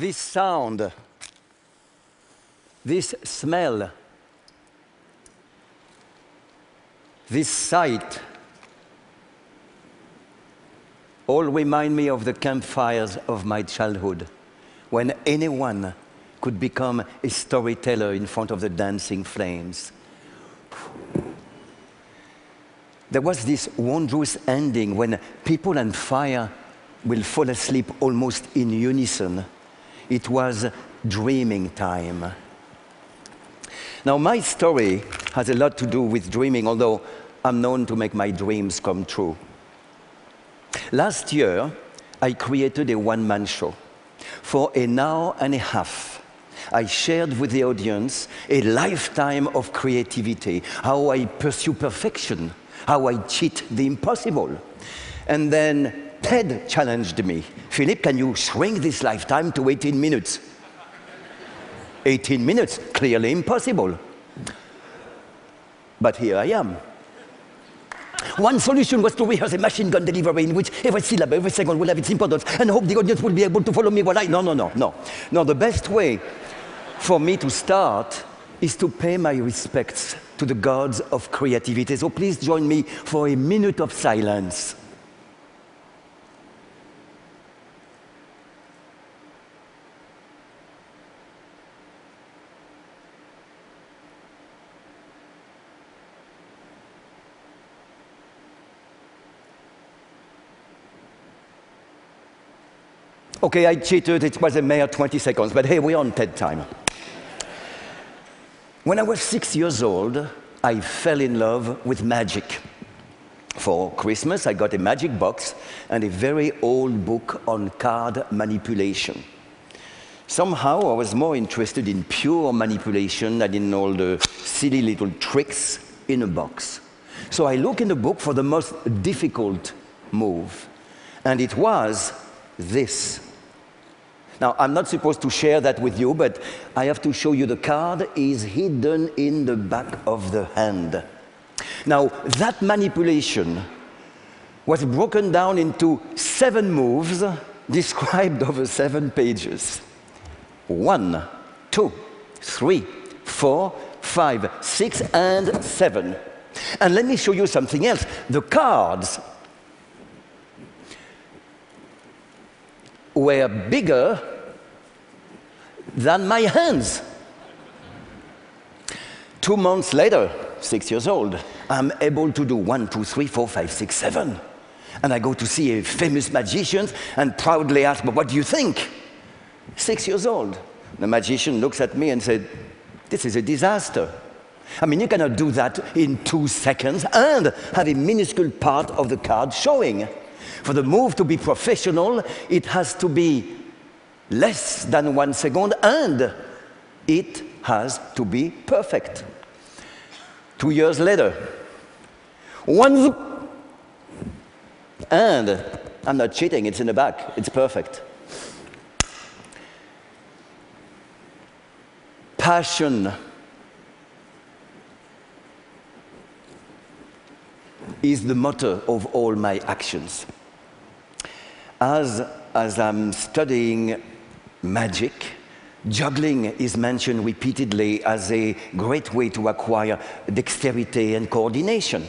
this sound, this smell, this sight all remind me of the campfires of my childhood when anyone could become a storyteller in front of the dancing flames. There was this wondrous ending when people and fire will fall asleep almost in unison. It was dreaming time. Now, my story has a lot to do with dreaming, although I'm known to make my dreams come true. Last year, I created a one man show. For an hour and a half, I shared with the audience a lifetime of creativity, how I pursue perfection, how I cheat the impossible. And then TED challenged me Philippe, can you shrink this lifetime to 18 minutes? 18 minutes, clearly impossible. But here I am. One solution was to rehearse a machine gun delivery in which every syllable, every second will have its importance and hope the audience will be able to follow me while I. No, no, no, no. No, the best way for me to start is to pay my respects to the gods of creativity. So please join me for a minute of silence. Okay, I cheated. It was a mere 20 seconds, but hey, we're on TED time. When I was six years old, I fell in love with magic. For Christmas, I got a magic box and a very old book on card manipulation. Somehow, I was more interested in pure manipulation than in all the silly little tricks in a box. So I looked in the book for the most difficult move, and it was this. Now, I'm not supposed to share that with you, but I have to show you the card is hidden in the back of the hand. Now, that manipulation was broken down into seven moves described over seven pages. One, two, three, four, five, six, and seven. And let me show you something else. The cards were bigger than my hands. Two months later, six years old, I'm able to do one, two, three, four, five, six, seven. And I go to see a famous magician and proudly ask, But what do you think? Six years old. The magician looks at me and said, This is a disaster. I mean, you cannot do that in two seconds and have a minuscule part of the card showing. For the move to be professional, it has to be less than one second and it has to be perfect. Two years later, one and I'm not cheating, it's in the back, it's perfect. Passion is the motto of all my actions as, as I'm studying magic, juggling is mentioned repeatedly as a great way to acquire dexterity and coordination.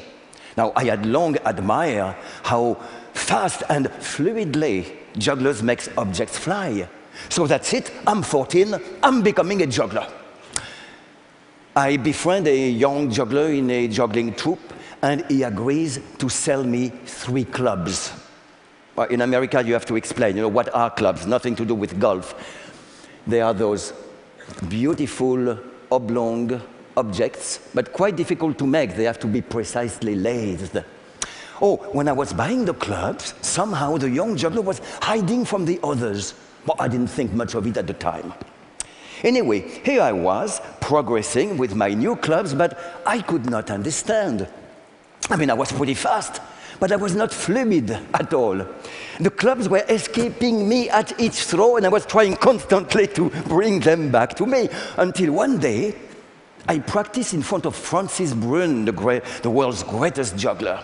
Now, I had long admired how fast and fluidly jugglers make objects fly. So that's it, I'm 14, I'm becoming a juggler. I befriend a young juggler in a juggling troupe, and he agrees to sell me three clubs. Well, in America, you have to explain, you know, what are clubs? Nothing to do with golf. They are those beautiful oblong objects, but quite difficult to make. They have to be precisely lathed. Oh, when I was buying the clubs, somehow the young juggler was hiding from the others. Well, I didn't think much of it at the time. Anyway, here I was, progressing with my new clubs, but I could not understand. I mean, I was pretty fast but I was not fluid at all. The clubs were escaping me at each throw, and I was trying constantly to bring them back to me until one day I practiced in front of Francis Brunn, the, great, the world's greatest juggler.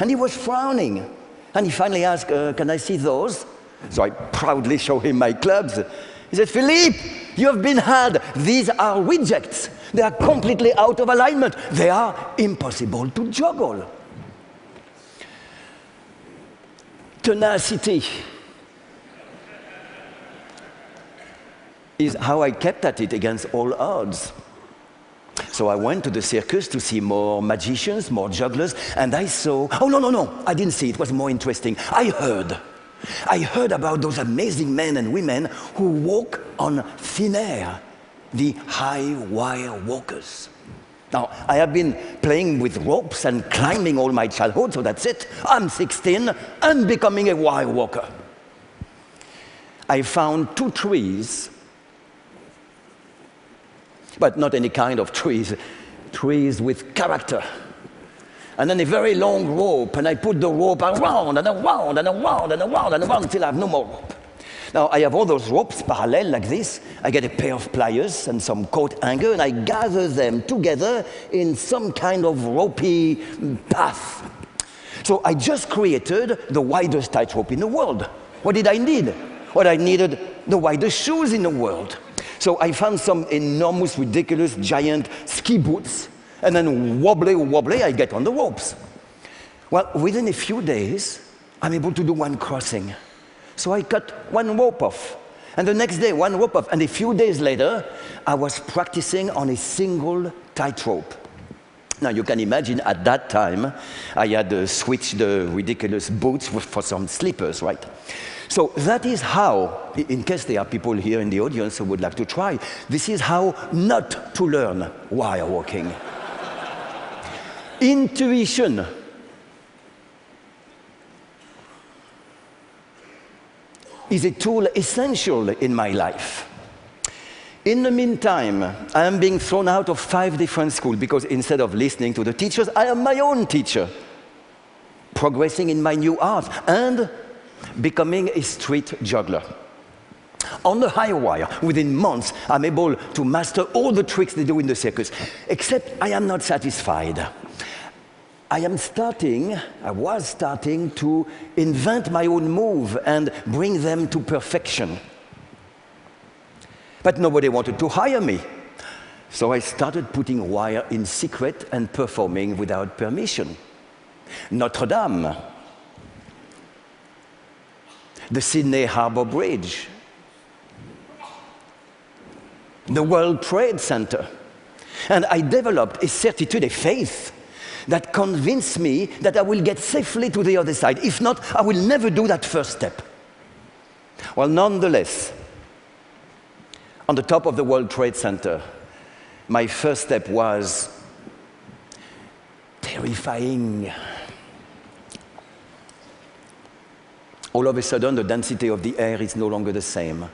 And he was frowning. And he finally asked, uh, Can I see those? So I proudly show him my clubs. He said, Philippe, you have been had. These are rejects. They are completely out of alignment. They are impossible to juggle. Tenacity is how I kept at it against all odds. So I went to the circus to see more magicians, more jugglers, and I saw. Oh, no, no, no, I didn't see. It was more interesting. I heard. I heard about those amazing men and women who walk on thin air, the high wire walkers. Now, I have been playing with ropes and climbing all my childhood, so that's it. I'm 16 and becoming a wire walker. I found two trees but not any kind of trees, trees with character. And then a very long rope, and I put the rope around and around and around and around and around until I have no more rope. Now I have all those ropes parallel like this. I get a pair of pliers and some coat hanger, and I gather them together in some kind of ropey path. So I just created the widest tightrope in the world. What did I need? What I needed the widest shoes in the world. So I found some enormous, ridiculous, giant ski boots, and then wobbly, wobbly, I get on the ropes. Well, within a few days, I'm able to do one crossing. So I cut one rope off. And the next day, one rope off. And a few days later, I was practicing on a single tightrope. Now, you can imagine at that time, I had uh, switched the ridiculous boots for some slippers, right? So that is how, in case there are people here in the audience who would like to try, this is how not to learn while walking. Intuition. Is a tool essential in my life. In the meantime, I am being thrown out of five different schools because instead of listening to the teachers, I am my own teacher, progressing in my new art and becoming a street juggler. On the high wire, within months, I'm able to master all the tricks they do in the circus. Except I am not satisfied. I am starting, I was starting to invent my own move and bring them to perfection. But nobody wanted to hire me. So I started putting wire in secret and performing without permission. Notre Dame, the Sydney Harbour Bridge, the World Trade Center. And I developed a certitude, a faith that convince me that I will get safely to the other side. If not, I will never do that first step. Well, nonetheless, on the top of the World Trade Center, my first step was terrifying. all of a sudden the density of the air is no longer the same.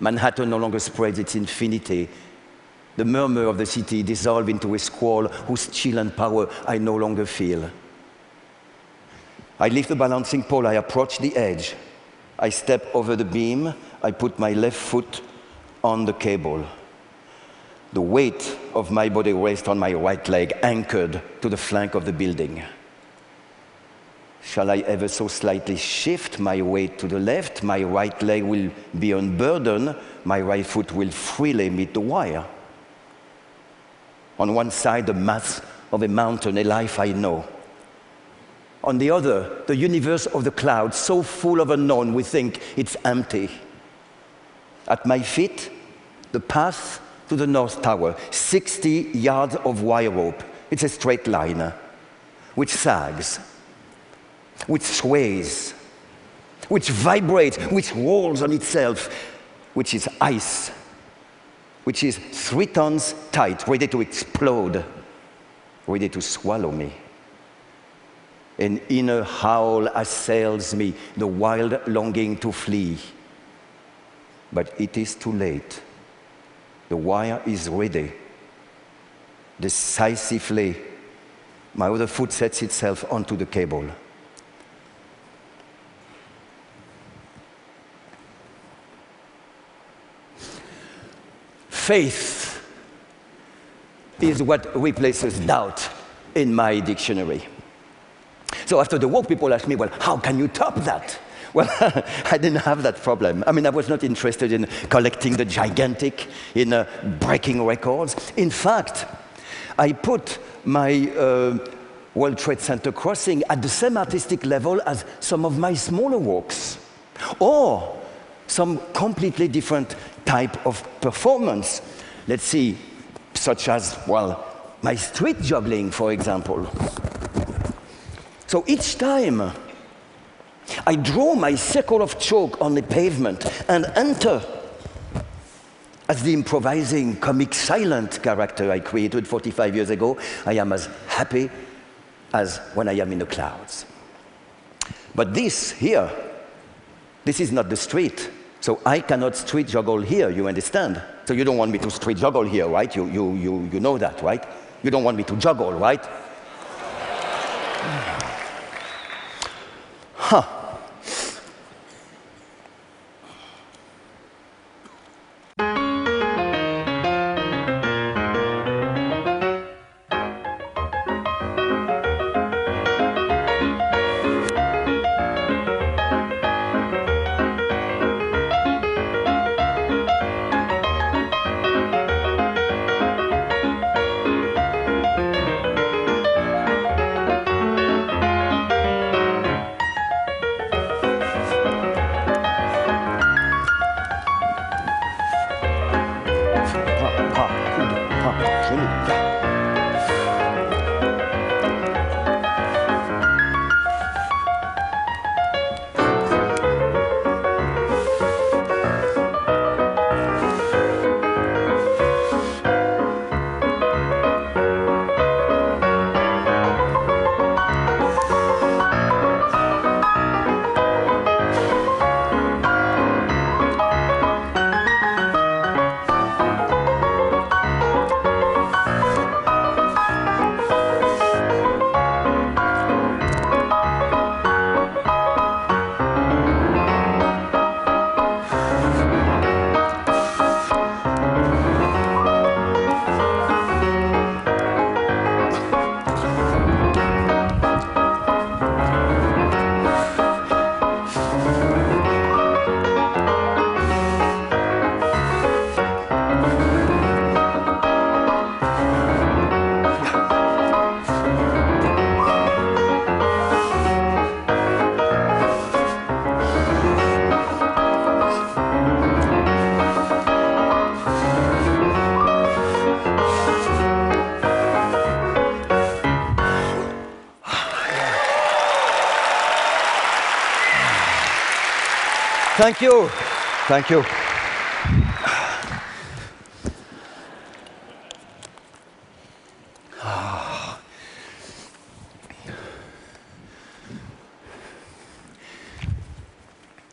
Manhattan no longer spreads its infinity. The murmur of the city dissolves into a squall whose chill and power I no longer feel. I leave the balancing pole, I approach the edge. I step over the beam, I put my left foot on the cable. The weight of my body rests on my right leg, anchored to the flank of the building. Shall I ever so slightly shift my weight to the left, my right leg will be unburdened, my right foot will freely meet the wire. On one side, the mass of a mountain, a life I know. On the other, the universe of the clouds, so full of unknown, we think it's empty. At my feet, the path to the North Tower, 60 yards of wire rope. It's a straight line, which sags which sways, which vibrates, which rolls on itself, which is ice, which is three tons tight, ready to explode, ready to swallow me. An inner howl assails me, the wild longing to flee. But it is too late. The wire is ready. Decisively, my other foot sets itself onto the cable. Faith is what replaces doubt in my dictionary. So after the walk, people ask me, well, how can you top that? Well, I didn't have that problem. I mean, I was not interested in collecting the gigantic, in uh, breaking records. In fact, I put my uh, World Trade Center crossing at the same artistic level as some of my smaller walks, or some completely different type of performance. Let's see, such as, well, my street juggling, for example. So each time I draw my circle of chalk on the pavement and enter as the improvising, comic, silent character I created 45 years ago, I am as happy as when I am in the clouds. But this here, this is not the street. So I cannot street juggle here, you understand? So you don't want me to street juggle here, right? You, you, you, you know that, right? You don't want me to juggle, right? huh. Thank you. Thank you.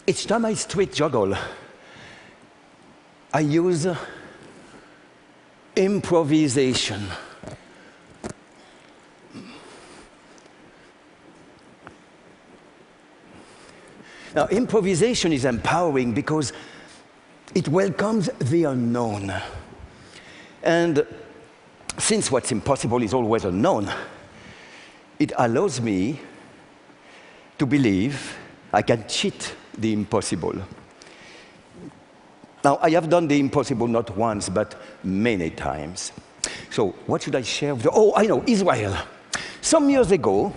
Each time I street juggle, I use improvisation. Now, improvisation is empowering because it welcomes the unknown. And since what's impossible is always unknown, it allows me to believe I can cheat the impossible. Now, I have done the impossible not once, but many times. So, what should I share with you? Oh, I know, Israel. Some years ago,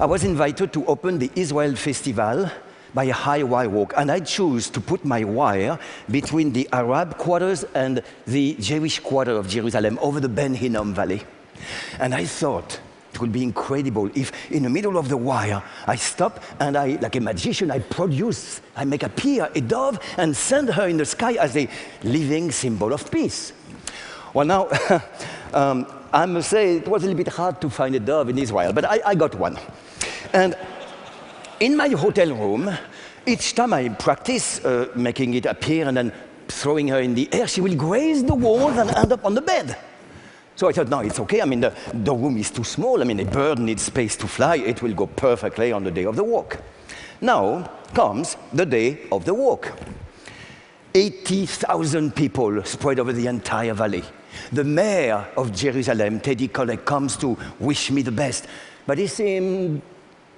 I was invited to open the Israel Festival by a high wire walk, and I chose to put my wire between the Arab quarters and the Jewish quarter of Jerusalem over the Ben Hinnom Valley. And I thought it would be incredible if, in the middle of the wire, I stop and I, like a magician, I produce, I make appear a dove and send her in the sky as a living symbol of peace. Well, now, um, I must say it was a little bit hard to find a dove in Israel, but I, I got one. And in my hotel room, each time I practice uh, making it appear and then throwing her in the air, she will graze the walls and end up on the bed. So I thought, no, it's okay. I mean, the, the room is too small. I mean, a bird needs space to fly. It will go perfectly on the day of the walk. Now comes the day of the walk. 80,000 people spread over the entire valley. The mayor of Jerusalem, Teddy Kollek, comes to wish me the best, but he seemed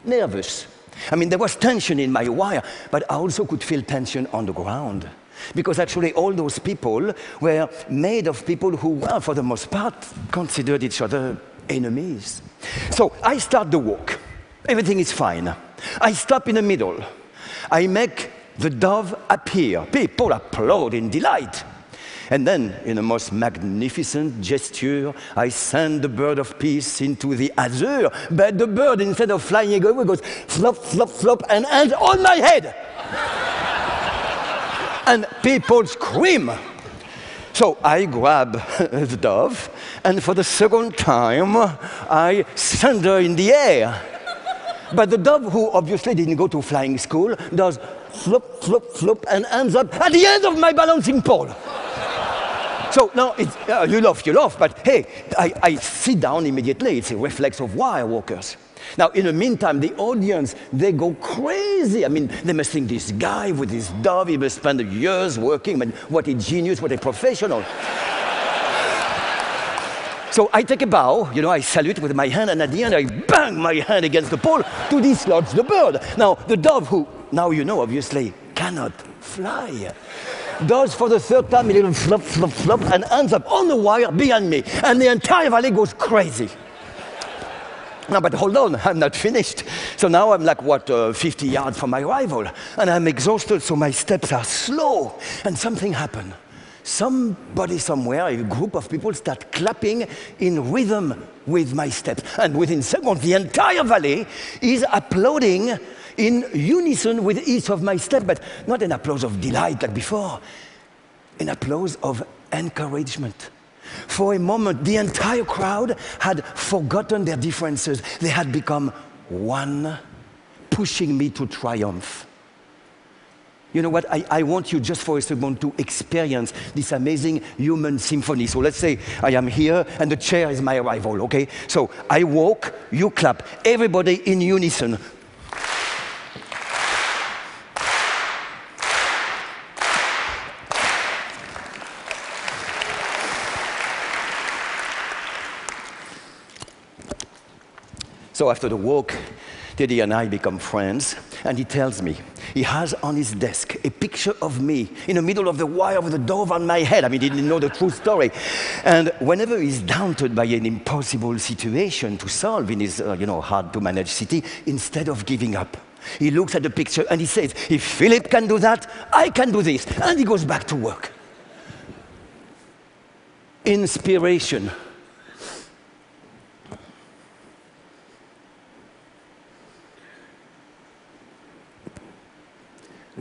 nervous. I mean, there was tension in my wire, but I also could feel tension on the ground. Because actually, all those people were made of people who, well, for the most part, considered each other enemies. So I start the walk. Everything is fine. I stop in the middle. I make the dove appear. People applaud in delight. And then, in a most magnificent gesture, I send the bird of peace into the azure. But the bird, instead of flying away, goes flop, flop, flop, and ends on my head. and people scream. So I grab the dove, and for the second time, I send her in the air. But the dove, who obviously didn't go to flying school, does flop, flop, flop, and ends up at the end of my balancing pole. So now, uh, you laugh, you laugh, but hey, I, I sit down immediately. It's a reflex of wire walkers. Now, in the meantime, the audience, they go crazy. I mean, they must think this guy with his dove, he must spend years working. I mean, what a genius, what a professional. so I take a bow, you know, I salute with my hand, and at the end, I bang my hand against the pole to dislodge the bird. Now, the dove, who now you know, obviously, cannot fly does for the third time a little flop, flop, flop, and ends up on the wire behind me. And the entire valley goes crazy. Now, but hold on, I'm not finished. So now I'm like, what, uh, 50 yards from my rival. And I'm exhausted, so my steps are slow. And something happened. Somebody somewhere, a group of people start clapping in rhythm with my steps. And within seconds, the entire valley is applauding in unison with each of my steps, but not an applause of delight like before, an applause of encouragement. For a moment, the entire crowd had forgotten their differences. They had become one, pushing me to triumph. You know what? I, I, want you just for a second to experience this amazing human symphony. So let's say I am here and the chair is my rival, okay? So I walk, you clap, everybody in unison, So after the walk, Teddy and I become friends, and he tells me he has on his desk a picture of me in the middle of the wire with a dove on my head. I mean, he didn't know the true story. And whenever he's daunted by an impossible situation to solve in his, uh, you know, hard to manage city, instead of giving up, he looks at the picture and he says, if Philippe can do that, I can do this. And he goes back to work. Inspiration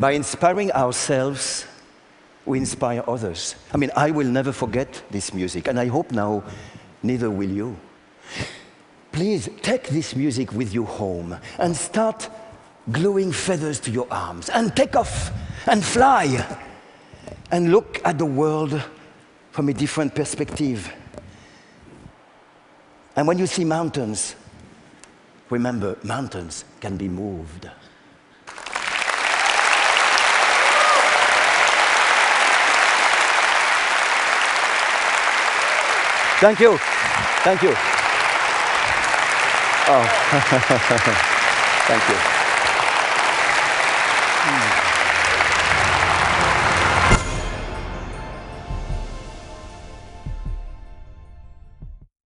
By inspiring ourselves, we inspire others. I mean, I will never forget this music, and I hope now neither will you. Please take this music with you home and start gluing feathers to your arms and take off and fly and look at the world from a different perspective. And when you see mountains, remember, mountains can be moved. Thank you. Thank you. Oh. Thank you.